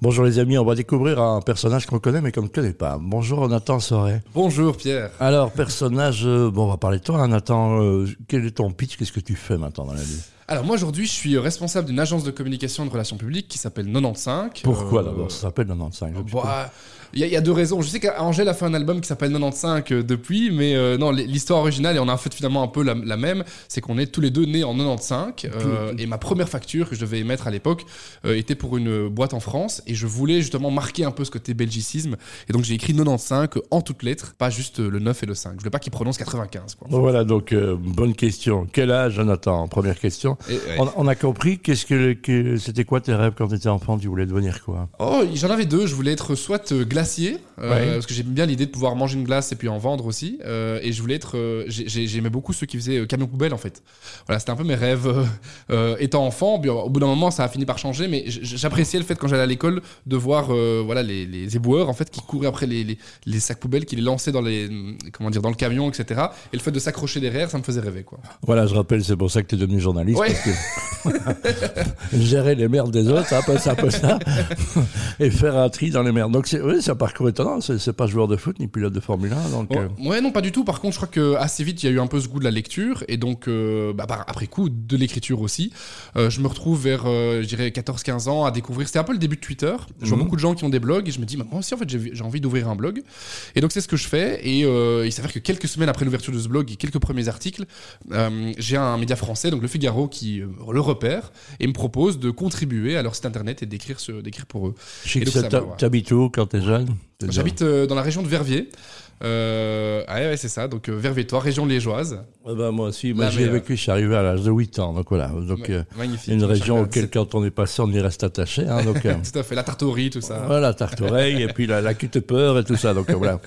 Bonjour les amis, on va découvrir un personnage qu'on connaît mais qu'on ne connaît pas. Bonjour Nathan Soret. Bonjour Pierre. Alors personnage, euh, bon on va parler de toi hein, Nathan, euh, quel est ton pitch, qu'est-ce que tu fais maintenant dans la vie? Alors moi aujourd'hui je suis responsable d'une agence de communication et de relations publiques qui s'appelle 95. Pourquoi Euh, d'abord? Ça s'appelle 95. je sais pas. bah, Il y, a- il y a deux raisons. Je sais qu'Angèle a fait un album qui s'appelle 95 euh, depuis, mais euh, non, l'histoire originale, et on a fait finalement un peu la, la même, c'est qu'on est tous les deux nés en 95. euh, et ma première facture que je devais émettre à l'époque euh, était pour une boîte en France, et je voulais justement marquer un peu ce côté belgicisme. Et donc j'ai écrit 95 en toutes lettres, pas juste le 9 et le 5. Je voulais pas qu'il prononce 95. Quoi. Bon, voilà donc bonne question. Quel âge Nathan Première question. Et, ouais. On, on a compris qu'est-ce que, que- c'était quoi tes rêves quand tu étais enfant? Tu voulais devenir quoi? Oh, j'en avais deux. Je voulais être soit euh, glacier, euh, Ouais. parce que j'aime bien l'idée de pouvoir manger une glace et puis en vendre aussi. euh, et je voulais être. euh, j'ai- j'ai- J'aimais beaucoup ceux qui faisaient euh, camion poubelle en fait. Voilà, c'était un peu mes rêves étant enfant. Puis, au bout d'un moment, ça a fini par changer, mais j'appréciais le fait quand j'allais à l'école de voir voilà les, les éboueurs en fait qui couraient après les, les, les sacs poubelles, qui les lançaient dans les comment dire dans le camion, etc. Et le fait de s'accrocher derrière, ça me faisait rêver quoi. Voilà, je rappelle, c'est pour ça que tu es devenu journaliste. Ouais. parce que gérer les merdes des autres, c'est un peu ça, un peu ça. Et faire un tri dans les merdes. Donc, c'est, oui, c'est un parcours étonnant. C'est, pas joueur de foot ni pilote de Formule 1. Donc, Bon, euh, Ouais, non, pas du tout. Par contre, je crois que assez vite, il y a eu un peu ce goût de la lecture et donc, euh, bah, après coup, de l'écriture aussi. Euh, je me retrouve vers, euh, je dirais, 14-15 ans à découvrir. C'était un peu le début de Twitter. Je vois Mhm. beaucoup de gens qui ont des blogs et je me dis, bah, moi aussi, en fait, j'ai envie d'ouvrir un blog. Et donc, c'est ce que je fais. Et il s'avère que quelques semaines après l'ouverture de ce blog et quelques premiers articles, j'ai un média français, donc le Figaro, qui le repère et me propose de contribuer à leur site internet et d'écrire pour eux. je sais et que ça, ouais. où quand t'es jeune J'habite euh, dans la région de Verviers. Euh, ah ouais, c'est ça. Donc, euh, Verviers-Toi, région liégeoise. Eh ben, moi aussi. Moi, La j'y ai meilleure. vécu. Je suis arrivé à l'âge de 8 ans. Donc, voilà. Donc, euh, Magnifique. une région auquel, quand on est passé, on y reste attaché. Hein, donc, euh, Tout à fait, la riz, tout ça. Voilà, tarte oreille, et puis la, la cute peur et tout ça. Donc euh, voilà.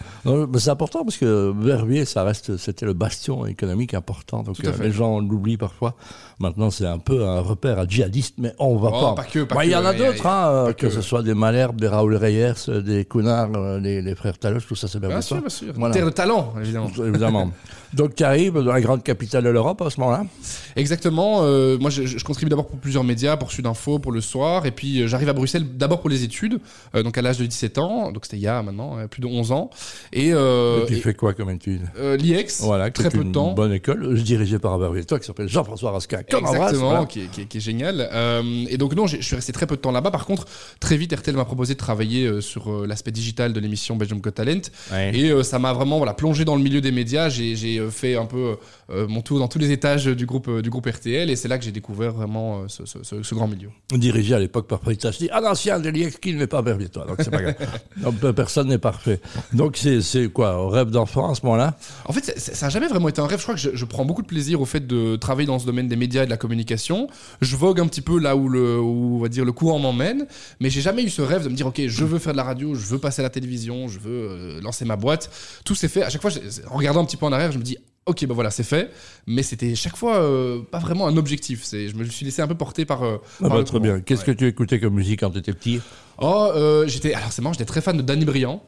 C'est important parce que Verviers, ça reste, c'était le bastion économique important. Donc les gens l'oublient parfois. Maintenant, c'est un peu un repère à djihadistes, mais on va Oh, pas. pas Bah, Il y en a d'autres, hein, que, que. ce soit des Malherbes, des Raoul Reyers, des Counards, euh, les, les frères Talos, tout ça, c'est Bien bien sûr. Voilà. Terre de talent, évidemment. Évidemment. Donc tu arrives dans la grande capitale de l'Europe à ce moment-là. Exactement. euh, moi, je, je contribue d'abord pour plusieurs médias, pour Sud Info, pour le soir. Et puis, euh, j'arrive à Bruxelles d'abord pour les études, euh, donc à l'âge de 17 ans. Donc, c'était il y a maintenant euh, plus de 11 ans. Et, Et tu et, fais quoi comme étude? Euh, l'IEX, Voilà, très peu de temps. bonne école, je dirigé par un toi qui s'appelle Jean-François Rasca. Comme Exactement, voilà. qui, est, qui est- qui est génial. Et donc non, je suis resté très peu de temps là-bas. Par contre, très vite, RTL m'a proposé de travailler sur l'aspect digital de l'émission Belgium Got Talent. Ouais. Et ça m'a vraiment voilà, plongé dans le milieu des médias. J'ai fait un peu euh, mon tour dans tous les étages du groupe, euh, du groupe RTL. Et c'est là que j'ai découvert vraiment euh, ce, ce- ce- ce grand milieu. dirigé à l'époque par Prétas. Je dis, un ancien de qui ne met pas Verviers, toi. Donc, c'est pas grave. Donc, euh, personne n'est parfait. Donc, c'est, quoi, un rêve d'enfant à ce moment-là? En fait, ça n'a jamais vraiment été un rêve. Je crois que je, je prends beaucoup de plaisir au fait de travailler dans ce domaine des médias et de la communication. Je vogue un petit peu là où le, où, on va dire, le courant m'emmène, mais j'ai jamais eu ce rêve de me dire, ok, je veux faire de la radio, je veux passer à la télévision, je veux euh, lancer ma boîte. Tout s'est fait. À chaque fois, en regardant un petit peu en arrière, je me dis, ok, ben voilà, c'est fait. Mais c'était chaque fois euh, pas vraiment un objectif. C'est, je me suis laissé un peu porter par. euh, Ah par bah, très courant. bien. Qu'est-ce Ouais. que tu écoutais comme musique quand tu étais petit? Oh, euh, j'étais. Alors c'est marrant, j'étais très fan de Danny Briand.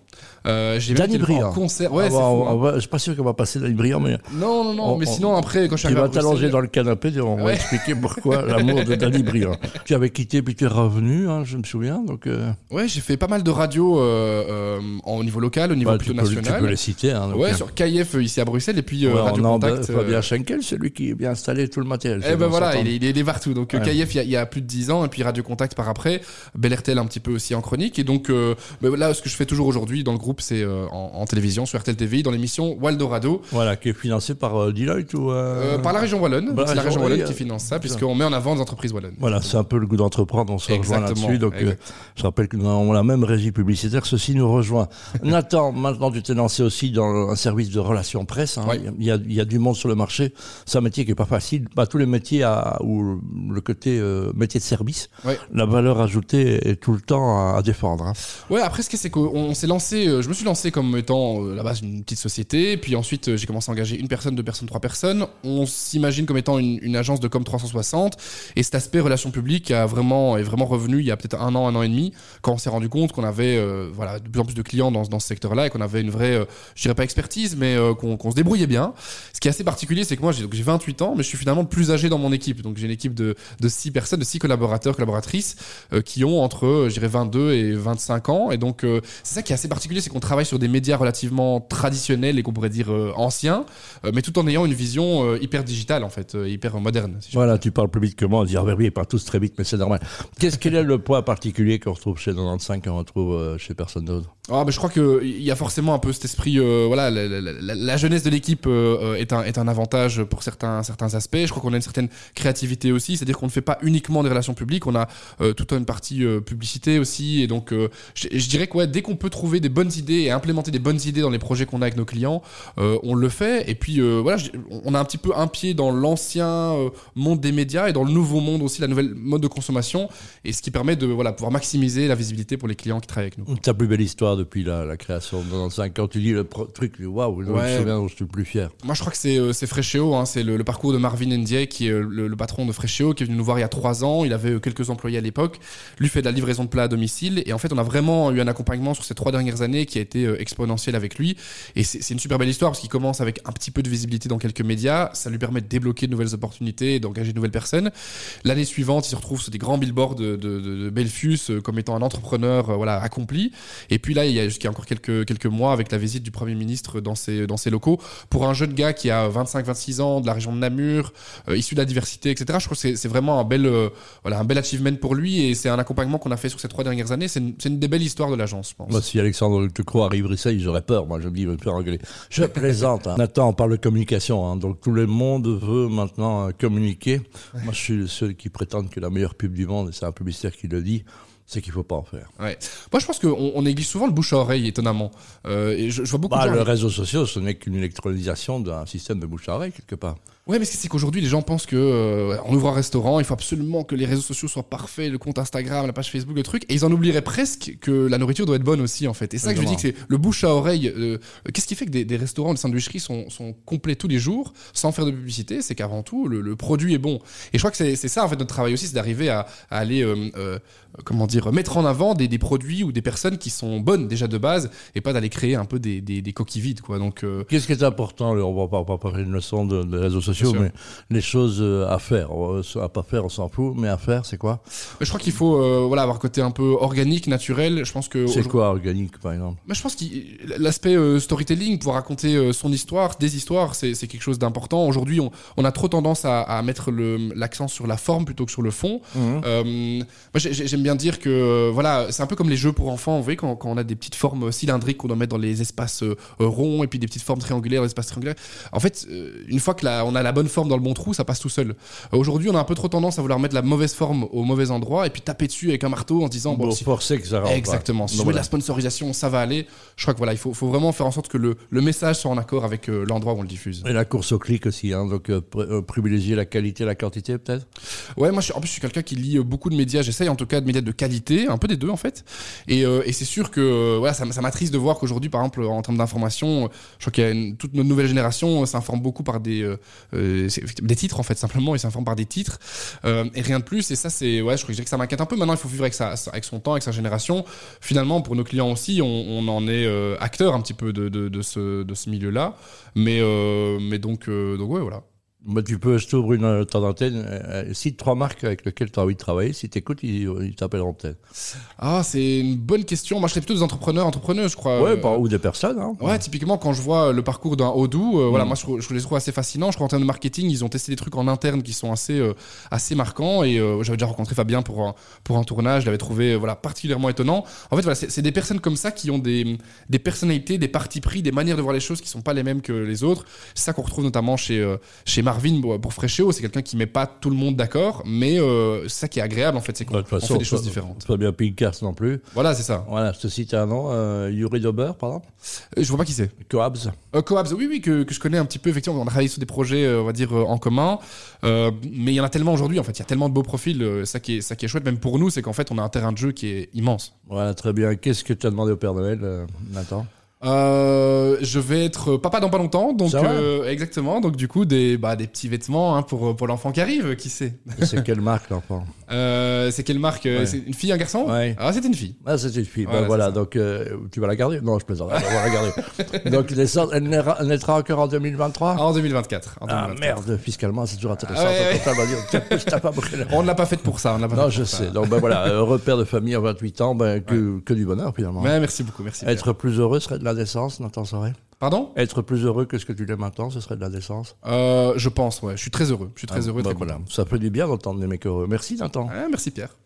Euh, j'ai Danny Briand. en concert. Ouais, Ah c'est bah, fou, on- hein. va- je suis pas sûr qu'on va passer dans les brillants, mais Non, non, non. On- mais on- sinon après, quand je suis tu vas t'allonger dans le canapé on va Ouais. expliquer pourquoi l'amour de Danny Briand. Tu avais quitté puis tu es revenu, hein, je me souviens. Donc, euh, Ouais, j'ai fait pas mal de radios euh, au niveau local, au niveau bah, plutôt tu, peux, tu national. peux les citer. Hein, donc, ouais, sur KIF euh, ici à Bruxelles et puis ouais, Radio on Contact. Fabien Schenkel, c'est lui qui a bien installé tout le matériel. Eh ben voilà, il est, il partout. Donc. KIF il y, a, plus de 10 ans et puis Radio Contact par après, Bel RTL un petit peu aussi en chronique et donc euh, ben là ce que je fais toujours aujourd'hui dans le groupe c'est euh, en, en télévision sur RTL TV dans l'émission Waldorado Voilà, qui est financé par euh, Deloitte ou. euh, par la région wallonne. Bah, c'est la région, wallonne qui finance ça puisqu'on met en avant des entreprises wallonnes. Voilà, c'est un peu le goût d'entreprendre, on se rejoint là-dessus. Donc, je rappelle que nous avons la même régie publicitaire, ceci nous rejoint. Nathan, maintenant tu t'es lancé aussi dans un service de relations presse. hein. Il, y a, il y a du monde sur le marché. C'est un métier qui est pas facile. Pas tous les métiers à, où le côté métier de service, la valeur ajoutée est tout le temps à, à défendre. hein. Ouais, après, ce qui est, c'est qu'on s'est lancé, euh, je me suis lancé comme étant euh, à la base une petite société, puis ensuite euh, j'ai commencé à engager une personne, deux personnes, trois personnes. On s'imagine comme étant une, agence de com 360, et cet aspect relations publiques a vraiment, est vraiment revenu il y a peut-être un an, un an et demi, quand on s'est rendu compte qu'on avait voilà, de plus en plus de clients dans, dans ce secteur-là et qu'on avait une vraie, euh, je dirais pas expertise, mais euh, qu'on se débrouillait bien. Ce qui est assez particulier, c'est que moi j'ai donc j'ai 28 ans, mais je suis finalement le plus âgé dans mon équipe. Donc j'ai une équipe de, de 6 personnes, de 6 collaborateurs, collaboratrices, qui ont entre, je dirais, 22 et 25 ans. Et donc, euh, c'est ça qui est assez particulier, c'est qu'on travaille sur des médias relativement traditionnels et qu'on pourrait dire euh, anciens, euh, mais tout en ayant une vision hyper digitale, en fait, hyper moderne. si Voilà, tu parles plus vite que moi, on dit, ah oui, ils parlent tous très vite, mais c'est normal. Qu'est-ce qu'il est le point particulier qu'on retrouve chez 95 qu'on retrouve chez personne d'autre? Ah, bah, je crois qu'il y a forcément un peu cet esprit. voilà, la, la- la- la jeunesse de l'équipe est, un, est un avantage pour certains, certains aspects. Je crois qu'on a une certaine créativité aussi, c'est-à-dire qu'on ne fait pas uniquement des relations publiques, on a toute une partie publicité aussi. Et donc, euh, je, je dirais que ouais, dès qu'on peut trouver des bonnes idées et implémenter des bonnes idées dans les projets qu'on a avec nos clients, euh, on le fait. Et puis, euh, voilà, je- on a un petit peu un pied dans l'ancien monde des médias et dans le nouveau monde aussi, la nouvelle mode de consommation, et ce qui permet de voilà, pouvoir maximiser la visibilité pour les clients qui travaillent avec nous. Ta plus belle histoire depuis la, la création de 95, quand tu dis le truc, waouh, je me Ouais. je suis le plus fier. Moi, je crois que c'est c'est Freshéo, hein, c'est le, le parcours de Marvin Ndiaye, qui est le, le patron de Freshéo, qui est venu nous voir il y a trois ans. Il avait quelques employés à l'époque. Lui fait de la livraison de plats domicile. Et en fait, on a vraiment eu un accompagnement sur ces trois dernières années qui a été euh, exponentiel avec lui. Et c'est une super belle histoire parce qu'il commence avec un petit peu de visibilité dans quelques médias. Ça lui permet de débloquer de nouvelles opportunités et d'engager de nouvelles personnes. L'année suivante, il se retrouve sur des grands billboards de, de, de, Belfius euh, comme étant un entrepreneur euh, voilà, accompli. Et puis là, il y a jusqu'à encore quelques, quelques mois avec la visite du Premier ministre dans ses, dans ses locaux. Pour un jeune gars qui a 25-26 ans, de la région de Namur, issu de la diversité, etc., je trouve que c'est- vraiment un bel, voilà, un bel achievement pour lui et c'est un accompagnement qu'on a fait sur ces trois dernières années. C'est une, des belles histoires de l'agence, je pense. Si Alexandre Tecro arrive ici, j'aurais peur. Moi, je me dis, il va me faire engueuler. Je plaisante. Hein. Nathan, on parle de communication. Hein. Donc, tout le monde veut maintenant euh, communiquer. Moi, je suis le seul qui prétend que la meilleure pub du monde, et c'est un publicitaire qui le dit, c'est qu'il faut pas en faire. Ouais. Moi, je pense qu'on on néglige souvent le bouche à oreille, étonnamment. Euh, et je, je vois beaucoup Bah, de le réseau social, ce n'est qu'une électronisation d'un système de bouche à oreille, quelque part. Ouais, mais c'est qu'aujourd'hui, les gens pensent que euh, on ouvre un restaurant, il faut absolument que les réseaux sociaux soient parfaits, le compte Instagram, la page Facebook, le truc, et ils en oublieraient presque que la nourriture doit être bonne aussi, en fait. Et c'est ça que je dis que c'est le bouche à oreille. euh, Qu'est-ce qui fait que des, des restaurants de sandwicherie sont, sont complets tous les jours, sans faire de publicité? C'est qu'avant tout, le, le produit est bon. Et je crois que c'est ça, en fait, notre travail aussi, c'est d'arriver à, à aller, euh, comment dire, mettre en avant des, des produits ou des personnes qui sont bonnes déjà de base, et pas d'aller créer un peu des, des, des coquilles vides, quoi. Donc, euh, Qu'est-ce qui est important On va pas, pas faire une leçon de, de réseaux sociaux, mais les choses euh, à faire. À pas faire, on s'en fout, mais à faire, c'est quoi? Je crois qu'il faut, euh, voilà, avoir un côté un peu organique, naturel. Je pense que C'est quoi organique, par exemple? Mais je pense que l'aspect euh, storytelling, pouvoir raconter son histoire, des histoires, c'est c'est quelque chose d'important. Aujourd'hui, on, on a trop tendance à, à mettre l'accent sur la forme plutôt que sur le fond. Euh, moi, j'ai- j'ai- j'aime bien dire que euh, voilà, c'est un peu comme les jeux pour enfants. Vous voyez, quand, quand on a des petites formes cylindriques qu'on doit mettre dans les espaces euh, ronds et puis des petites formes triangulaires dans les espaces triangulaires. En fait, euh, une fois que la- on a la bonne forme dans le bon trou, ça passe tout seul. Aujourd'hui, on a un peu trop tendance à vouloir mettre la mauvaise forme au mauvais endroit et puis taper dessus avec un marteau en se disant bon, Pour si- forcer que ça rentre. Exactement. Si je mets de la sponsorisation, ça va aller. Je crois que voilà, il faut, faut vraiment faire en sorte que le, le message soit en accord avec euh, l'endroit où on le diffuse. Et la course au clic aussi, hein, donc euh, pr- privilégier la qualité, la quantité peut-être? Ouais, moi, je suis, en plus, je suis quelqu'un qui lit beaucoup de médias. J'essaye en tout cas de médias de qualité, un peu des deux en fait. Et, euh, et c'est sûr que euh, voilà, ça, ça m'attriste de voir qu'aujourd'hui, par exemple, en termes d'information, euh, je crois qu'il y a une, toute notre nouvelle génération s'informe beaucoup par des des titres en fait simplement. Ils s'informent par des titres et rien de plus. Et ça, c'est ouais, je crois que ça m'inquiète un peu. Maintenant, il faut vivre avec sa, avec son temps, avec sa génération. Finalement, pour nos clients aussi, on, en est acteur un petit peu de, de, de ce, de ce milieu-là. Mais mais donc donc ouais, voilà. Bah, tu peux, je t'ouvre une euh, temps d'antenne. euh, euh, cite trois marques avec lesquelles tu as envie de travailler. Si tu écoutes, ils ils t'appelleront peut-être. Ah, c'est une bonne question. Moi, je serais plutôt des entrepreneurs, entrepreneuses, je crois. ouais, Euh, bah, ou des personnes. Hein. Ouais, typiquement quand je vois le parcours d'un Odoo, euh, Mm. voilà, moi je, je les trouve assez fascinants. Je crois en termes de marketing, ils ont testé des trucs en interne qui sont assez euh, assez marquants. Et euh, j'avais déjà rencontré Fabien pour un, pour un tournage, je l'avais trouvé euh, voilà particulièrement étonnant. En fait, voilà, c'est des personnes comme ça qui ont des des personnalités, des partis pris, des manières de voir les choses qui sont pas les mêmes que les autres. C'est ça qu'on retrouve notamment chez euh, chez Marvin pour, pour Freshéo. C'est quelqu'un qui met pas tout le monde d'accord, mais euh, c'est ça qui est agréable en fait, c'est qu'on façon, fait des choses pas- différentes. Pas bien Pincast non plus. Voilà, c'est ça. Voilà, je te cite un nom. Euh, Yuri Dober, par exemple. Euh, Je vois pas qui c'est. Coabs. Euh, Coabs, oui, oui, que, que je connais un petit peu. Effectivement, on a travaillé sur des projets, on va dire, en commun. Mais il y en a tellement aujourd'hui, en fait. Il y a tellement de beaux profils. ça, qui est, ça qui est chouette, même pour nous, c'est qu'en fait, on a un terrain de jeu qui est immense. Voilà, très bien. Qu'est-ce que tu as demandé au Père Noël, Nathan? Euh, je vais être papa dans pas longtemps, donc euh, exactement. Donc du coup des bah, des petits vêtements hein, pour pour l'enfant qui arrive, qui sait. C'est quelle marque l'enfant? Euh, c'est quelle marque? Ouais. C'est une fille, un garçon? Ouais. Ah, c'est une fille. Ah, c'est une fille. Voilà, Bon, voilà, donc tu vas la garder? Non, je plaisante. On va la garder. donc elle naîtra, elle naîtra encore en 2023 En 2024. en Ah 2024. merde, fiscalement, c'est toujours intéressant. Ah ouais, Quand on va dire, ne l'a pas faite pour ça. On l'a pas Non, je ça. sais. Donc, ben voilà, repère de famille à 28 ans, ben, que, que du bonheur finalement. Merci beaucoup, merci. Être plus heureux serait de la décence, Nathan Sorel Pardon? Être plus heureux que ce que tu l'es maintenant, ce serait de la décence. euh, Je pense, ouais. Je suis très heureux. Je suis très Ah, heureux. ben très voilà. Ça fait du bien d'entendre des mecs heureux. Merci Nathan. Merci Pierre.